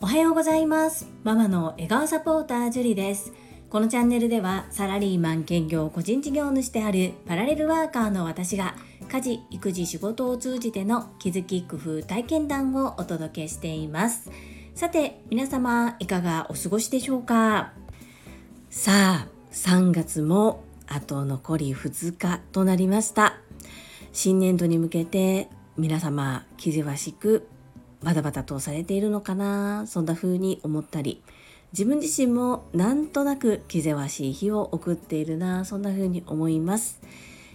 おはようございます。ママの笑顔サポータージュリです。このチャンネルではサラリーマン兼業個人事業主であるパラレルワーカーの私が家事育児仕事を通じての気づき工夫体験談をお届けしています。さて皆様いかがお過ごしでしょうか？さあ3月もあと残り2日となりました。新年度に向けて皆様気ぜわしくバタバタとされているのかなそんな風に思ったり自分自身もなんとなく気ぜわしい日を送っているなそんな風に思います。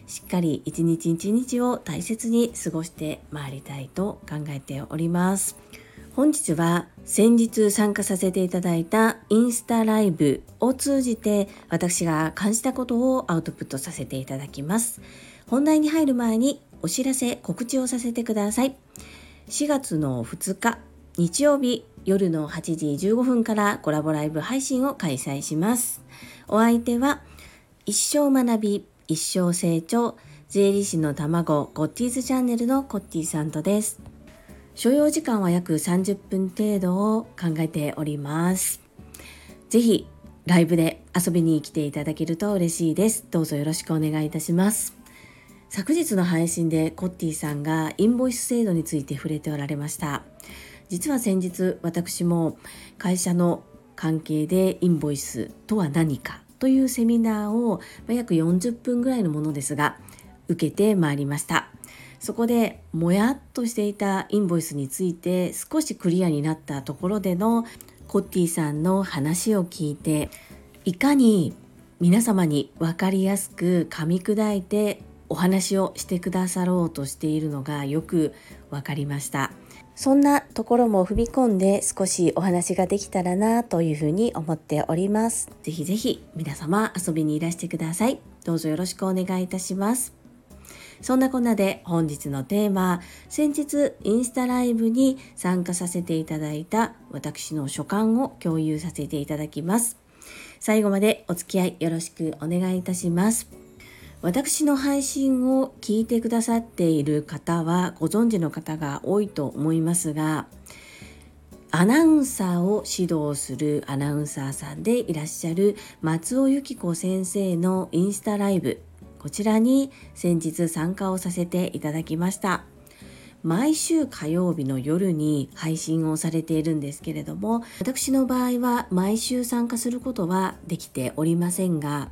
しっかり一日一日を大切に過ごしてまいりたいと考えております。本日は先日参加させていただいたインスタライブを通じて私が感じたことをアウトプットさせていただきます。本題に入る前にお知らせ告知をさせてください4月の2日日曜日夜の8時15分からコラボライブ配信を開催しますお相手は一生学び一生成長税理士の卵ゴッティーズチャンネルのコッティさんとです所要時間は約30分程度を考えております。ぜひライブで遊びに来ていただけると嬉しいです。どうぞよろしくお願いいたします。昨日の配信でコッティさんがインボイス制度について触れておられました。実は先日私も会社の関係でインボイスとは何かというセミナーを約40分ぐらいのものですが受けてまいりました。そこでもやっとしていたインボイスについて少しクリアになったところでのコッティさんの話を聞いていかに皆様に分かりやすく噛み砕いてお話をしてくださろうとしているのがよく分かりましたそんなところも踏み込んで少しお話ができたらなというふうに思っておりますぜひぜひ皆様遊びにいらしてくださいどうぞよろしくお願いいたしますそんなこんなで本日のテーマ、先日インスタライブに参加させていただいた私の所感を共有させていただきます。最後までお付き合いよろしくお願いいたします。私の配信を聞いてくださっている方はご存知の方が多いと思いますが、アナウンサーを指導するアナウンサーさんでいらっしゃる松尾由紀子先生のインスタライブこちらに先日参加をさせていただきました。毎週火曜日の夜に配信をされているんですけれども私の場合は毎週参加することはできておりませんが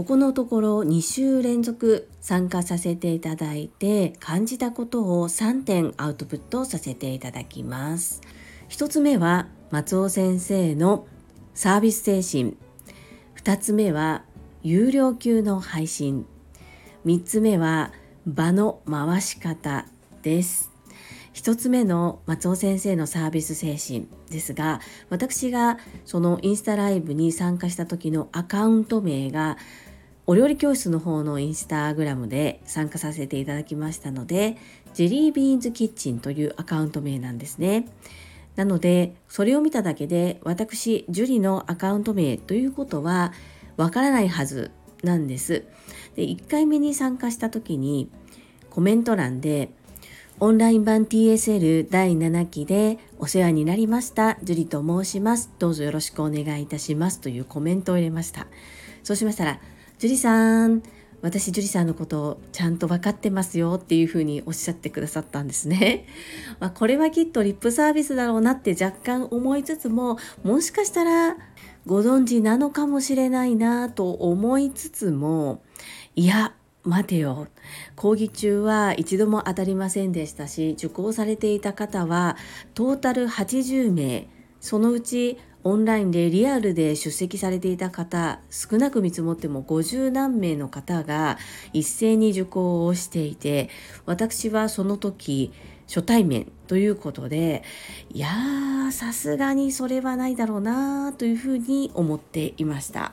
ここのところ2週連続参加させていただいて感じたことを3点アウトプットさせていただきます。1つ目は松尾先生のサービス精神。2つ目は有料級の配信。3つ目は場の回し方です。1つ目の松尾先生のサービス精神。ですが私がそのインスタライブに参加した時のアカウント名がお料理教室の方のインスタグラムで参加させていただきましたのでジェリービーンズキッチンというアカウント名なんですね。なのでそれを見ただけで私樹里のアカウント名ということはわからないはずなんです。で1回目に参加した時にコメント欄でオンライン版 TSL 第7期でお世話になりました。樹里と申します。どうぞよろしくお願いいたします。というコメントを入れました。そうしましたら、樹里さん、私樹里さんのことちゃんと分かってますよっていうふうにおっしゃってくださったんですね。まあ、これはきっとリップサービスだろうなって若干思いつつももしかしたらご存知なのかもしれないなと思いつつもいや待てよ講義中は一度も当たりませんでしたし受講されていた方はトータル80名そのうちオンラインでリアルで出席されていた方少なく見積もっても50何名の方が一斉に受講をしていて私はその時初対面ということでいやさすがにそれはないだろうなというふうに思っていました。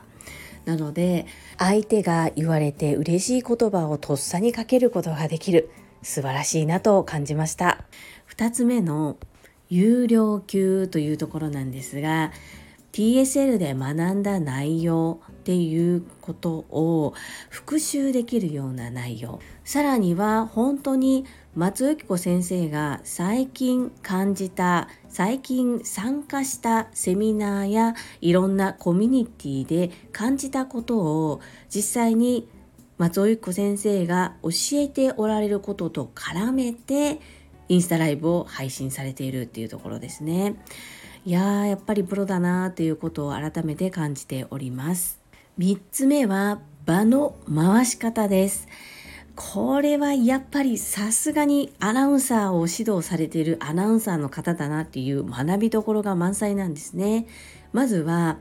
なので相手が言われて嬉しい言葉をとっさにかけることができる素晴らしいなと感じました2つ目の有料級というところなんですが TSL で学んだ内容っていうことを復習できるような内容。さらには本当に松由紀子先生が最近感じた最近参加したセミナーやいろんなコミュニティで感じたことを実際に松尾由紀子先生が教えておられることと絡めてインスタライブを配信されているっていうところですね。いややっぱりプロだなということを改めて感じております。3つ目は場の回し方です。これはやっぱりさすがにアナウンサーを指導されているアナウンサーの方だなっていう学びどころが満載なんですね。まずは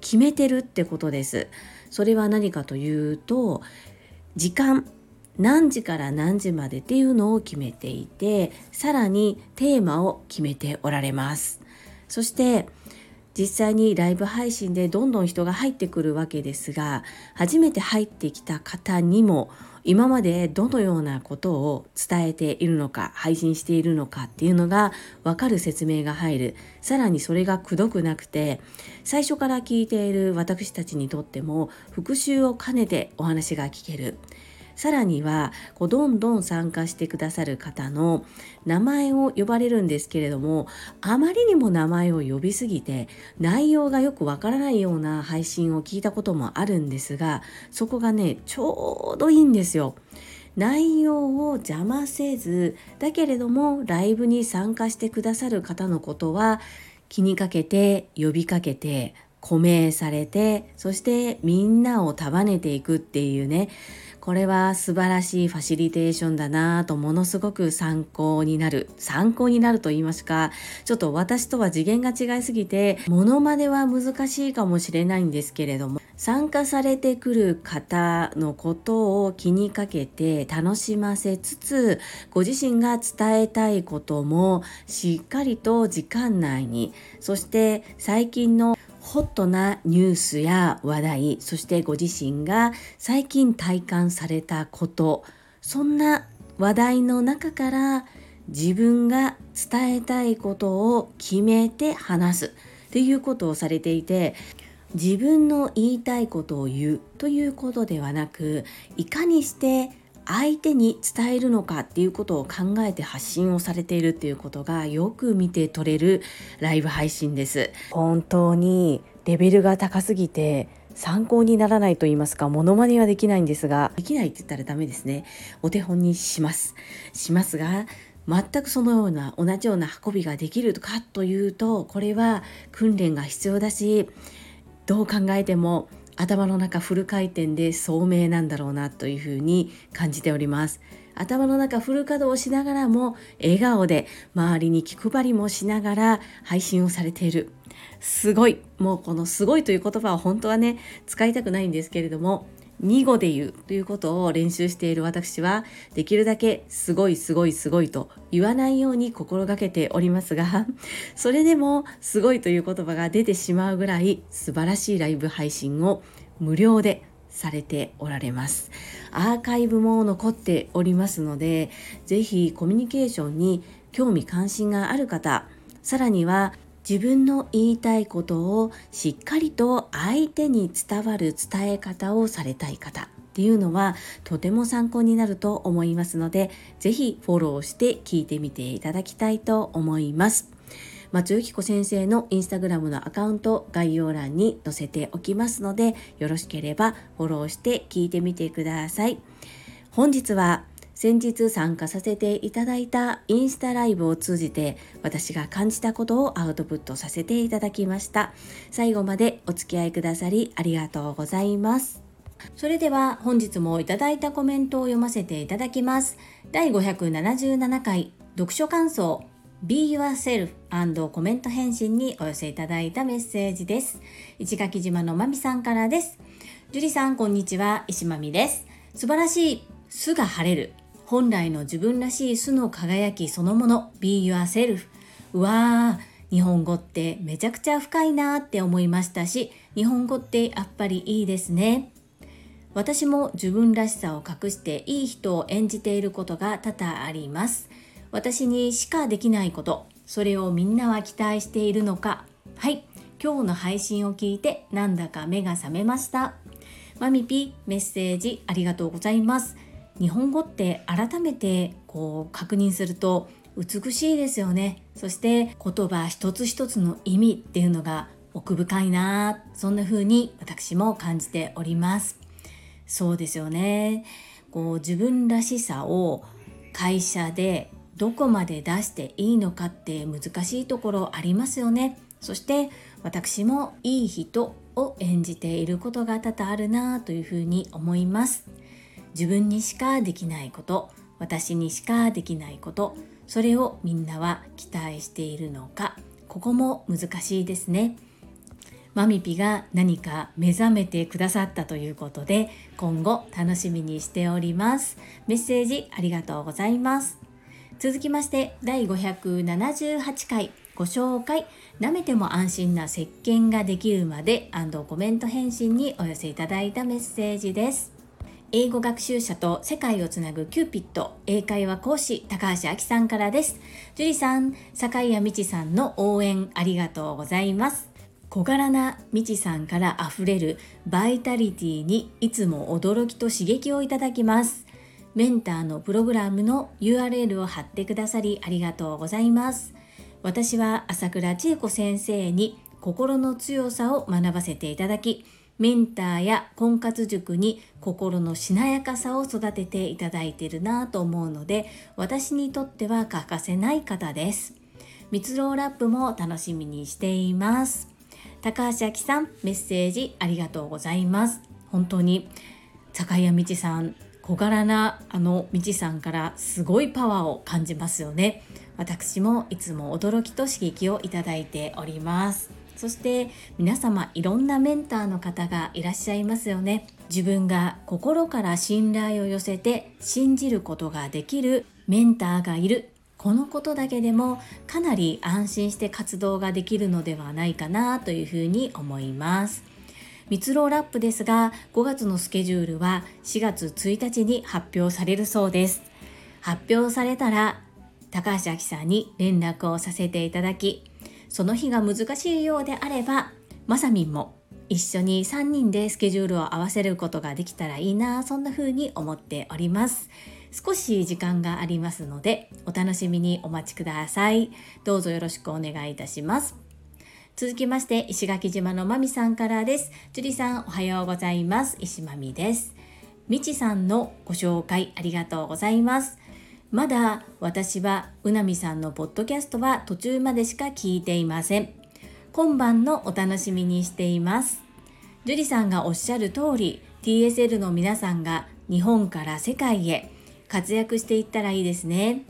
決めてるってことです。それは何かというと時間何時から何時までっていうのを決めていてさらにテーマを決めておられます。そして実際にライブ配信でどんどん人が入ってくるわけですが初めて入ってきた方にも今までどのようなことを伝えているのか配信しているのかっていうのが分かる説明が入る。さらにそれがくどくなくて最初から聞いている私たちにとっても復習を兼ねてお話が聞ける。さらにはこうどんどん参加してくださる方の名前を呼ばれるんですけれどもあまりにも名前を呼びすぎて内容がよくわからないような配信を聞いたこともあるんですがそこがねちょうどいいんですよ。内容を邪魔せずだけれどもライブに参加してくださる方のことは気にかけて呼びかけて固名されてそしてみんなを束ねていくっていうね。これは素晴らしいファシリテーションだなぁとものすごく参考になる。参考になると言いますかちょっと私とは次元が違いすぎてモノマネは難しいかもしれないんですけれども参加されてくる方のことを気にかけて楽しませつつご自身が伝えたいこともしっかりと時間内にそして最近のホットなニュースや話題そしてご自身が最近体感されたことそんな話題の中から自分が伝えたいことを決めて話すっていうことをされていて自分の言いたいことを言うということではなくいかにして相手に伝えるのかっていうことを考えて発信をされているっていうことがよく見て取れるライブ配信です。本当にレベルが高すぎて参考にならないと言いますかモノマネはできないんですが。できないって言ったらダメですね。お手本にします。しますが全くそのような同じような運びができるかというとこれは訓練が必要だしどう考えても頭の中フル回転で聡明なんだろうなというふうに感じております。頭の中フル稼働しながらも笑顔で周りに気配りもしながら配信をされている。すごい。もうこのすごいという言葉は本当はね使いたくないんですけれども2語で言うということを練習している私はできるだけすごいすごいすごいと言わないように心がけておりますが それでもすごいという言葉が出てしまうぐらい素晴らしいライブ配信を無料でされておられます。アーカイブも残っておりますので是非コミュニケーションに興味関心がある方さらには自分の言いたいことをしっかりと相手に伝わる伝え方をされたい方っていうのはとても参考になると思いますので是非フォローして聞いてみていただきたいと思います。松由紀子先生のインスタグラムのアカウント概要欄に載せておきますのでよろしければフォローして聞いてみてください。本日は先日参加させていただいたインスタライブを通じて私が感じたことをアウトプットさせていただきました。最後までお付き合いくださりありがとうございます。それでは本日もいただいたコメントを読ませていただきます。第577回読書感想。Be Yourself& コメント返信にお寄せいただいたメッセージです。市垣島のまみさんからです。樹里さんこんにちは。石まみです。素晴らしい。巣が晴れる。本来の自分らしい素の輝きそのもの Be yourself うわー日本語ってめちゃくちゃ深いなって思いましたし日本語ってやっぱりいいですね。私も自分らしさを隠していい人を演じていることが多々あります。私にしかできないことそれをみんなは期待しているのか。はい今日の配信を聞いてなんだか目が覚めました。マミピメッセージありがとうございます。日本語って改めてこう確認すると美しいですよね。そして言葉一つ一つの意味っていうのが奥深いなそんな風に私も感じております。そうですよね。こう自分らしさを会社でどこまで出していいのかって難しいところありますよね。そして私もいい人を演じていることが多々あるなというふうに思います。自分にしかできないこと私にしかできないことそれをみんなは期待しているのかここも難しいですね。マミピが何か目覚めてくださったということで今後楽しみにしております。メッセージありがとうございます。続きまして第578回ご紹介舐めても安心な石鹸ができるまでコメント返信にお寄せいただいたメッセージです。英語学習者と世界をつなぐキューピット英会話講師高橋明さんからです。樹里さん坂井谷美智さんの応援ありがとうございます。小柄なみちさんから溢れるバイタリティにいつも驚きと刺激をいただきます。メンターのプログラムの URL を貼ってくださりありがとうございます。私は朝倉千恵子先生に心の強さを学ばせていただきメンターや婚活塾に心のしなやかさを育てていただいているなと思うので私にとっては欠かせない方です。蜜ろラップも楽しみにしています。高橋明さんメッセージありがとうございます。本当に坂谷道さん小柄なあの道さんからすごいパワーを感じますよね。私もいつも驚きと刺激をいただいております。そして皆様いろんなメンターの方がいらっしゃいますよね。自分が心から信頼を寄せて信じることができるメンターがいる。このことだけでもかなり安心して活動ができるのではないかなというふうに思います。蜜ろラップですが5月のスケジュールは4月1日に発表されるそうです。発表されたら高橋明さんに連絡をさせていただきその日が難しいようであればまさみんも一緒に3人でスケジュールを合わせることができたらいいなそんな風に思っております。少し時間がありますのでお楽しみにお待ちください。どうぞよろしくお願いいたします。続きまして石垣島のまみさんからです。樹里さんおはようございます。石まみです。みちさんのご紹介ありがとうございます。まだ私はうなみさんのポッドキャストは途中までしか聞いていません。今晩のお楽しみにしています。樹里さんがおっしゃる通り TSL の皆さんが日本から世界へ活躍していったらいいですね。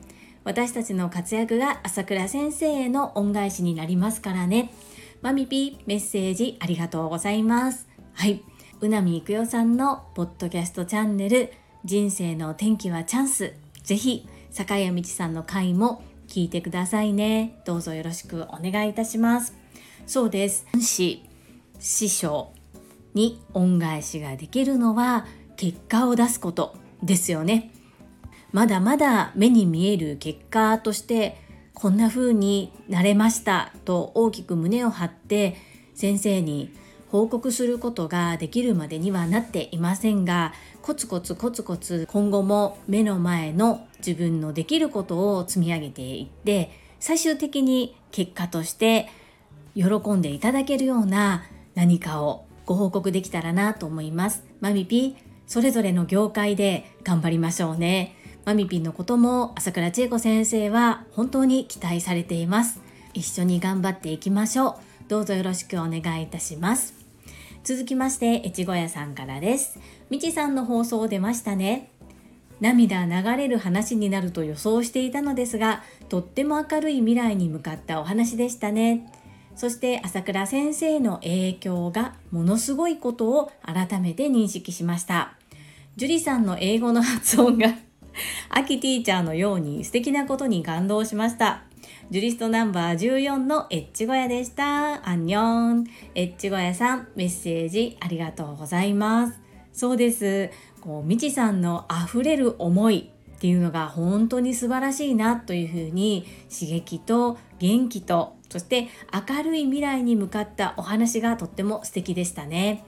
私たちの活躍が朝倉先生への恩返しになりますからね。マミピメッセージありがとうございます。はい。うなみいくよさんのポッドキャストチャンネル人生の天気はチャンス。ぜひ坂谷道さんの回も聞いてくださいね。どうぞよろしくお願いいたします。そうです。師、師匠に恩返しができるのは結果を出すことですよね。まだまだ目に見える結果としてこんな風になれましたと大きく胸を張って先生に報告することができるまでにはなっていませんがコツコツコツコツ今後も目の前の自分のできることを積み上げていって最終的に結果として喜んでいただけるような何かをご報告できたらなと思います。マミピそれぞれの業界で頑張りましょうね。マミピのことも朝倉千恵子先生は本当に期待されています。一緒に頑張っていきましょう。どうぞよろしくお願いいたします。続きまして越後屋さんからですみちさんの放送出ましたね涙流れる話になると予想していたのですがとっても明るい未来に向かったお話でしたねそして朝倉先生の影響がものすごいことを改めて認識しました樹里さんの英語の発音が アキティーチャーのように素敵なことに感動しましたジュリストナンバー14のエッチ小屋でした。アンニョン。エッチ小屋さん、メッセージありがとうございます。そうです。こう、みちさんの溢れる思いっていうのが本当に素晴らしいなというふうに刺激と元気とそして明るい未来に向かったお話がとっても素敵でしたね。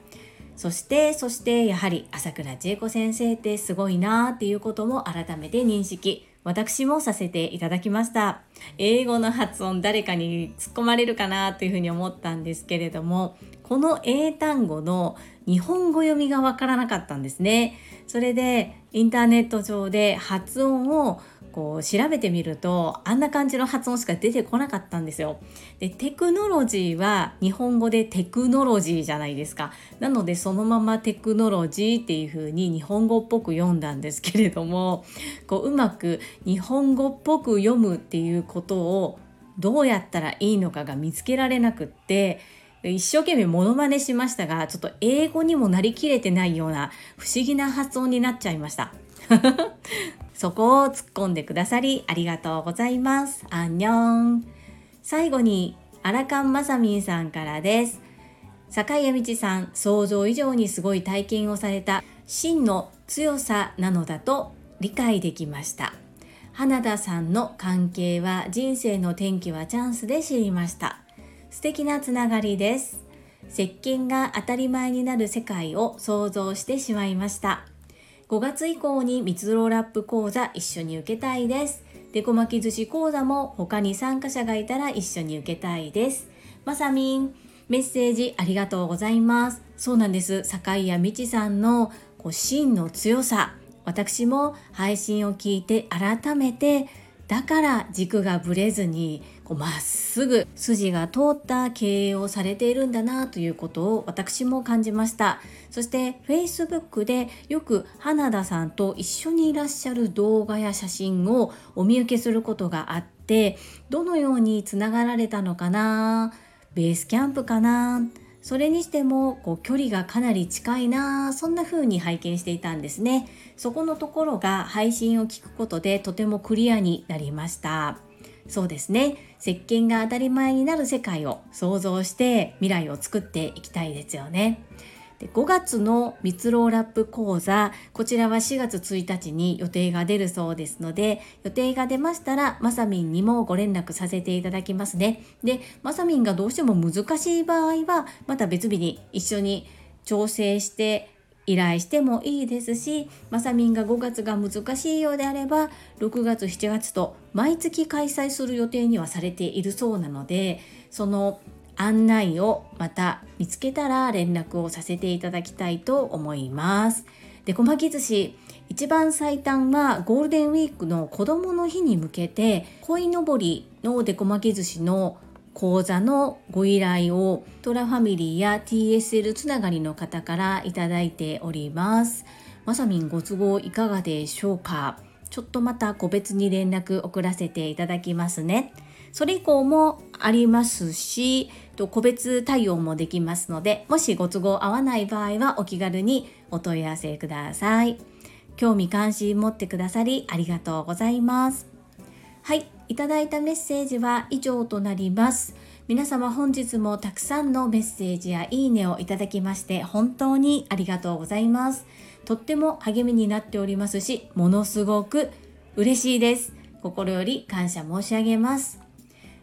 そしてそしてやはり朝倉千恵子先生ってすごいなっていうことも改めて認識私もさせていただきました。英語の発音誰かに突っ込まれるかなというふうに思ったんですけれどもこの英単語の日本語読みがわからなかったんですね。それでインターネット上で発音をこう調べてみるとあんな感じの発音しか出てこなかったんですよ。でテクノロジーは日本語でテクノロジーじゃないですか。なのでそのままテクノロジーっていう風に日本語っぽく読んだんですけれどもこううまく日本語っぽく読むっていうことをどうやったらいいのかが見つけられなくって一生懸命モノマネしましたがちょっと英語にもなりきれてないような不思議な発音になっちゃいました。そこを突っ込んでくださりありがとうございます。アンニョン。最後に、アラカンマサミンさんからです。坂井道さん、想像以上にすごい体験をされた真の強さなのだと理解できました。花田さんの関係は人生の転機はチャンスで知りました。素敵なつながりです。石鹸が当たり前になる世界を想像してしまいました。5月以降に蜜ろラップ講座一緒に受けたいです。デコ巻き寿司講座も他に参加者がいたら一緒に受けたいです。まさみん、メッセージありがとうございます。そうなんです。坂井谷美智さんのこう真の強さ。私も配信を聞いて改めてだから軸がぶれずにまっすぐ筋が通った経営をされているんだなということを私も感じました。そして Facebook でよく花田さんと一緒にいらっしゃる動画や写真をお見受けすることがあってどのようにつながられたのかな？ベースキャンプかな？それにしてもこう距離がかなり近いなそんな風に拝見していたんですね。そこのところが配信を聞くことでとてもクリアになりました。そうですね。石鹸が当たり前になる世界を想像して未来を作っていきたいですよね。で5月の蜜ろラップ講座こちらは4月1日に予定が出るそうですので予定が出ましたらまさみんにもご連絡させていただきますね。でまさみんがどうしても難しい場合はまた別日に一緒に調整して依頼してもいいですしまさみんが5月が難しいようであれば6月7月と毎月開催する予定にはされているそうなのでその案内をまた見つけたら連絡をさせていただきたいと思います。で小巻き寿司一番最短はゴールデンウィークの子どもの日に向けて鯉のぼりのでこ巻き寿司の講座のご依頼をトラファミリーや TSL つながりの方からいただいております。まさみんご都合いかがでしょうか？ちょっとまた個別に連絡送らせていただきますね。それ以降もありますし、個別対応もできますので、もしご都合合わない場合はお気軽にお問い合わせください。興味関心持ってくださりありがとうございます。はい、いただいたメッセージは以上となります。皆様本日もたくさんのメッセージやいいねをいただきまして本当にありがとうございます。とっても励みになっておりますし、ものすごく嬉しいです。心より感謝申し上げます。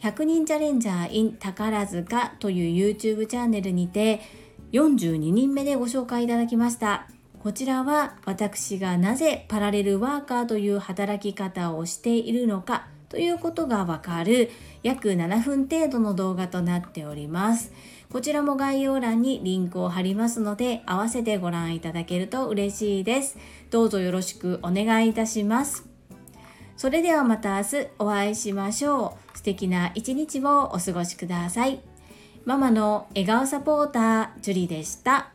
100人チャレンジャー in 宝塚という YouTube チャンネルにて42人目でご紹介いただきました。こちらは私がなぜパラレルワーカーという働き方をしているのかということがわかる約7分程度の動画となっております。こちらも概要欄にリンクを貼りますので合わせてご覧いただけると嬉しいです。どうぞよろしくお願いいたします。それではまた明日お会いしましょう。素敵な一日をお過ごしください。ママの笑顔サポーター、ジュリでした。